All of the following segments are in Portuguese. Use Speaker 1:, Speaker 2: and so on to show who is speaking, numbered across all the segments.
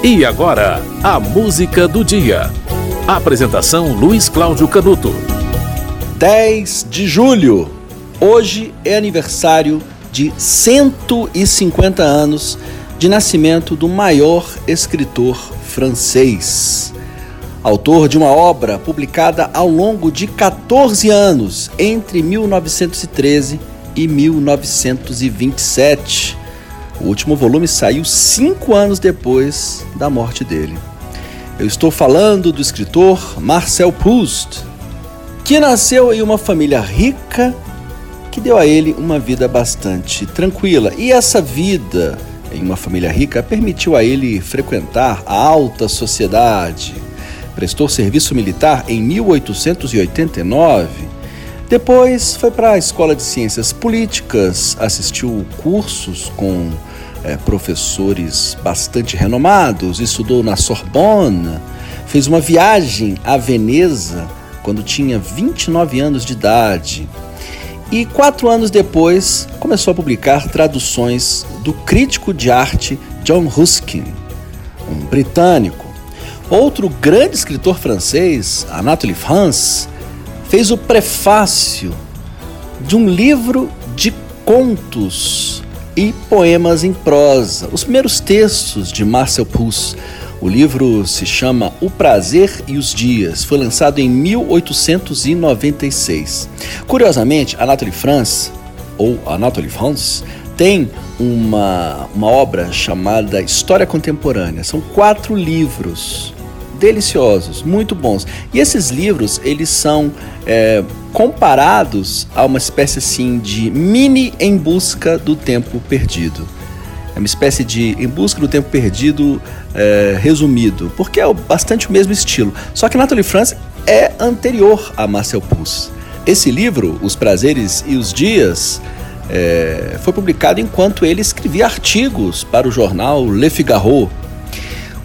Speaker 1: E agora, a música do dia. Apresentação Luiz Cláudio Canuto.
Speaker 2: 10 de julho. Hoje é aniversário de 150 anos de nascimento do maior escritor francês. Autor de uma obra publicada ao longo de 14 anos, entre 1913 e 1927 o último volume saiu cinco anos depois da morte dele. Eu estou falando do escritor Marcel Proust, que nasceu em uma família rica que deu a ele uma vida bastante tranquila. E essa vida em uma família rica permitiu a ele frequentar a alta sociedade. Prestou serviço militar em 1889. Depois foi para a Escola de Ciências Políticas, assistiu cursos com é, professores bastante renomados, estudou na Sorbonne, fez uma viagem a Veneza quando tinha 29 anos de idade. E quatro anos depois começou a publicar traduções do crítico de arte John Ruskin, um britânico. Outro grande escritor francês, Anatole France, fez o prefácio de um livro de contos e poemas em prosa, os primeiros textos de Marcel Proust. O livro se chama O Prazer e os Dias, foi lançado em 1896. Curiosamente, Anatole France, ou Anatole France, tem uma, uma obra chamada História Contemporânea. São quatro livros deliciosos, muito bons. E esses livros, eles são é, comparados a uma espécie assim de mini Em Busca do Tempo Perdido. É uma espécie de Em Busca do Tempo Perdido é, resumido, porque é bastante o mesmo estilo. Só que Natalie France é anterior a Marcel Proust. Esse livro, Os Prazeres e os Dias, é, foi publicado enquanto ele escrevia artigos para o jornal Le Figaro,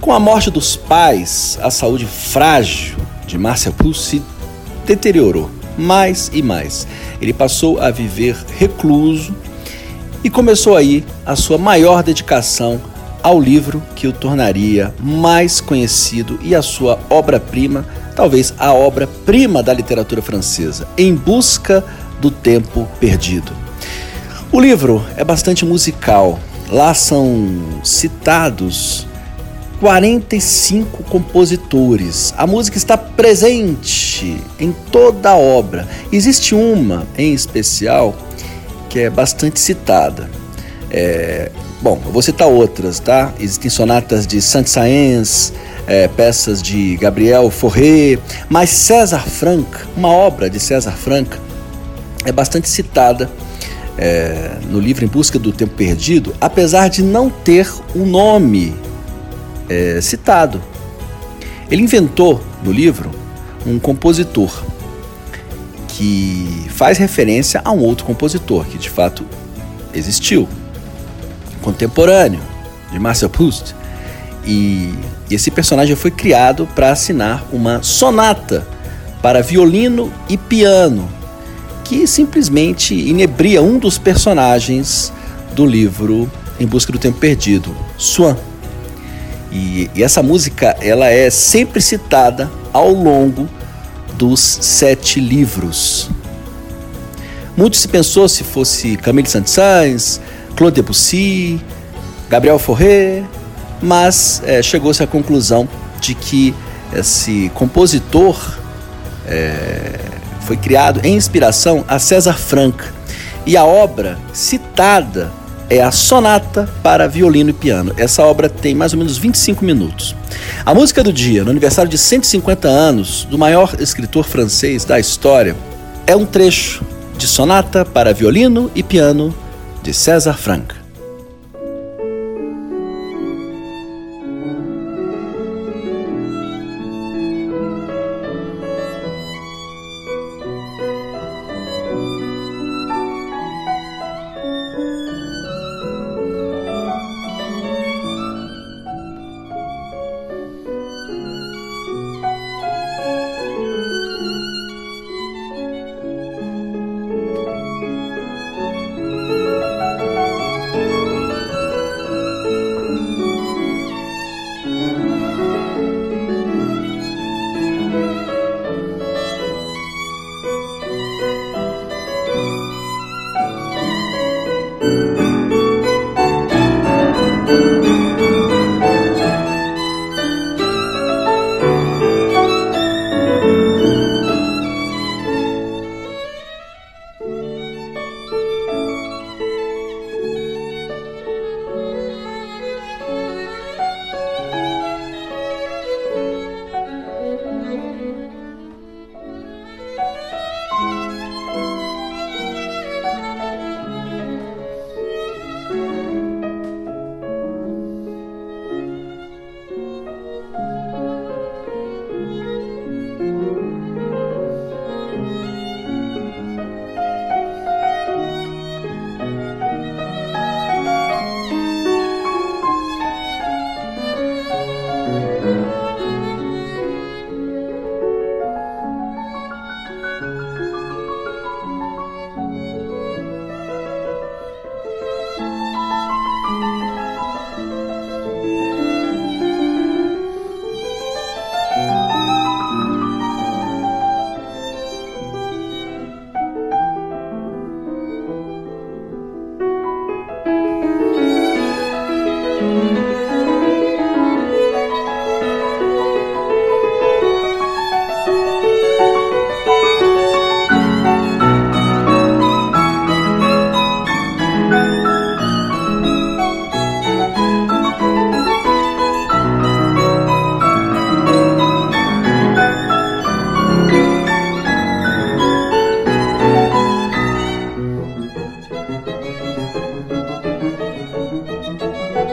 Speaker 2: com a morte dos pais, a saúde frágil de Marcel Proust se deteriorou mais e mais. Ele passou a viver recluso e começou aí a sua maior dedicação ao livro que o tornaria mais conhecido e a sua obra-prima, talvez a obra-prima da literatura francesa, Em Busca do Tempo Perdido. O livro é bastante musical. Lá são citados 45 compositores. A música está presente em toda a obra. Existe uma em especial que é bastante citada. É, bom, eu vou citar outras, tá? Existem sonatas de Saint-Saëns, é, peças de Gabriel Fauré, mas César Franck, uma obra de César Franck, é bastante citada é, no livro Em Busca do Tempo Perdido, apesar de não ter o nome é, citado. Ele inventou no livro um compositor que faz referência a um outro compositor que de fato existiu, contemporâneo de Marcel Proust. E esse personagem foi criado para assinar uma sonata para violino e piano, que simplesmente inebria um dos personagens do livro Em Busca do Tempo Perdido, Swan. E, e essa música ela é sempre citada ao longo dos sete livros. Muito se pensou se fosse Camille Saint-Saëns, Claude Debussy, Gabriel Fauré, mas é, chegou-se à conclusão de que esse compositor é, foi criado em inspiração a César Franck e a obra citada é a Sonata para Violino e Piano. Essa obra tem mais ou menos 25 minutos. A música do dia, no aniversário de 150 anos do maior escritor francês da história, é um trecho de Sonata para Violino e Piano de César Franck.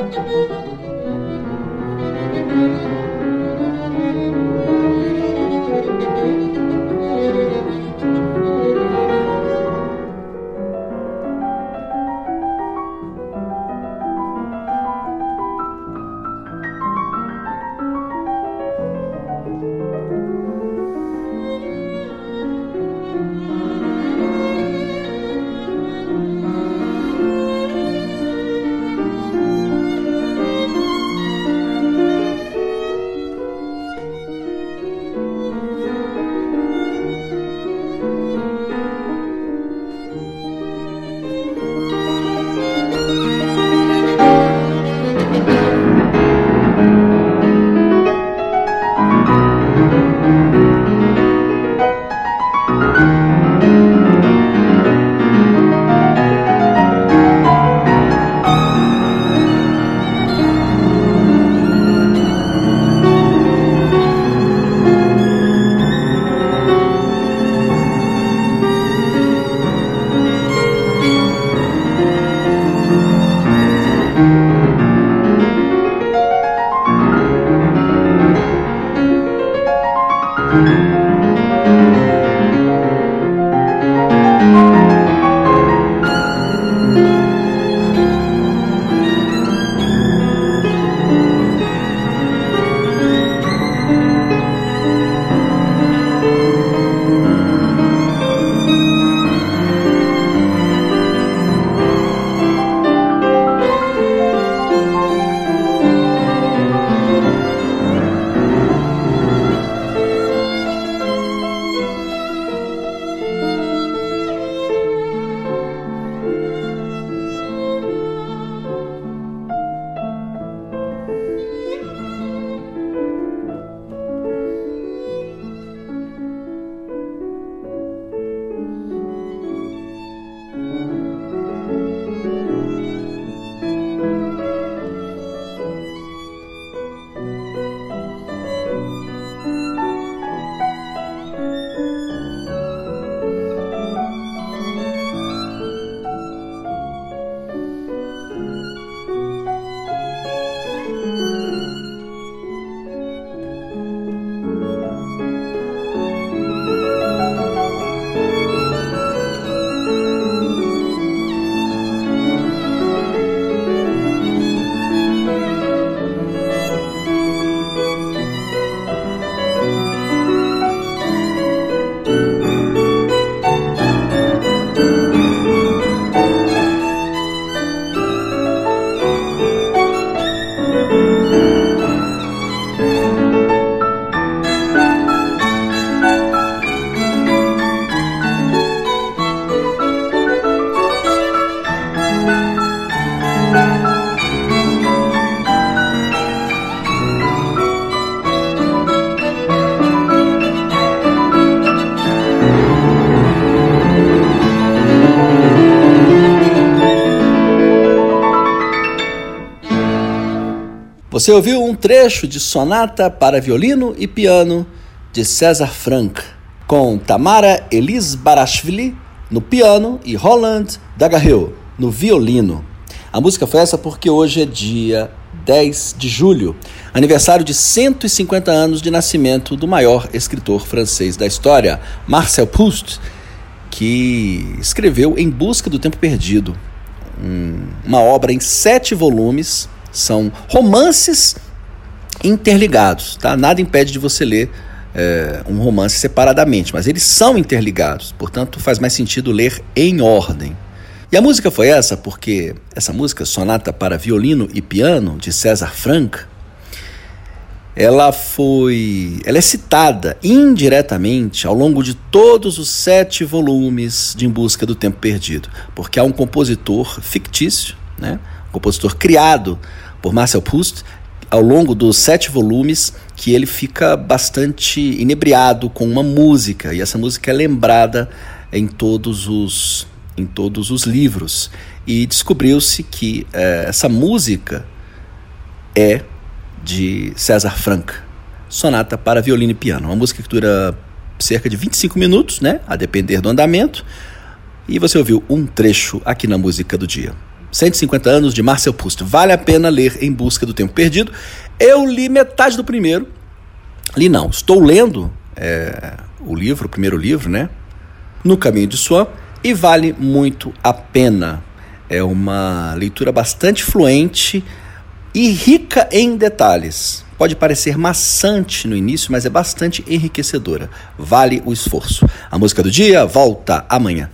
Speaker 2: Thank you. Você ouviu um trecho de Sonata para Violino e Piano de César Franck, com Tamara Elis Barashvili no piano e Roland Dagarreu no violino. A música foi essa porque hoje é dia 10 de julho, aniversário de 150 anos de nascimento do maior escritor francês da história, Marcel Proust, que escreveu Em Busca do Tempo Perdido, uma obra em sete volumes são romances interligados, tá? Nada impede de você ler é, um romance separadamente, mas eles são interligados, portanto faz mais sentido ler em ordem. E a música foi essa porque essa música, Sonata para Violino e Piano, de César Franck, ela foi. Ela é citada indiretamente ao longo de todos os sete volumes de Em Busca do Tempo Perdido, porque há um compositor fictício, né? Compositor criado por Marcel Proust ao longo dos sete volumes que ele fica bastante inebriado com uma música e essa música é lembrada em todos os em todos os livros e descobriu-se que é, essa música é de César Franck, Sonata para violino e piano, uma música que dura cerca de 25 minutos, né, a depender do andamento. E você ouviu um trecho aqui na música do dia. 150 anos de Marcel Proust. Vale a pena ler Em Busca do Tempo Perdido. Eu li metade do primeiro. Li não, estou lendo é, o livro, o primeiro livro, né? No Caminho de Swan e vale muito a pena. É uma leitura bastante fluente e rica em detalhes. Pode parecer maçante no início, mas é bastante enriquecedora. Vale o esforço. A música do dia volta amanhã.